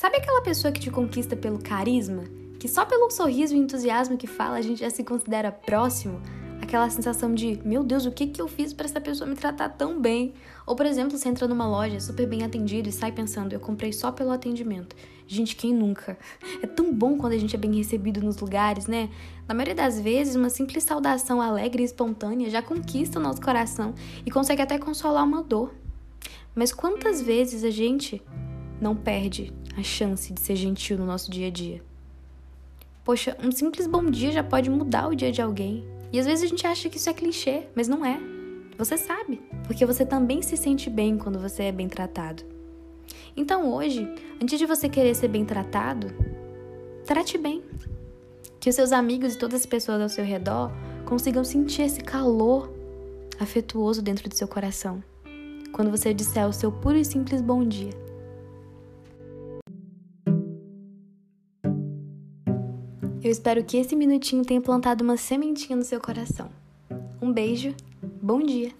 Sabe aquela pessoa que te conquista pelo carisma? Que só pelo sorriso e entusiasmo que fala a gente já se considera próximo? Aquela sensação de, meu Deus, o que, que eu fiz para essa pessoa me tratar tão bem? Ou, por exemplo, você entra numa loja super bem atendido e sai pensando, eu comprei só pelo atendimento. Gente, quem nunca? É tão bom quando a gente é bem recebido nos lugares, né? Na maioria das vezes, uma simples saudação alegre e espontânea já conquista o nosso coração e consegue até consolar uma dor. Mas quantas vezes a gente não perde a chance de ser gentil no nosso dia a dia? Poxa, um simples bom dia já pode mudar o dia de alguém. E às vezes a gente acha que isso é clichê, mas não é. Você sabe, porque você também se sente bem quando você é bem tratado. Então hoje, antes de você querer ser bem tratado, trate bem. Que os seus amigos e todas as pessoas ao seu redor consigam sentir esse calor afetuoso dentro do seu coração. Quando você disser o seu puro e simples bom dia. Eu espero que esse minutinho tenha plantado uma sementinha no seu coração. Um beijo, bom dia!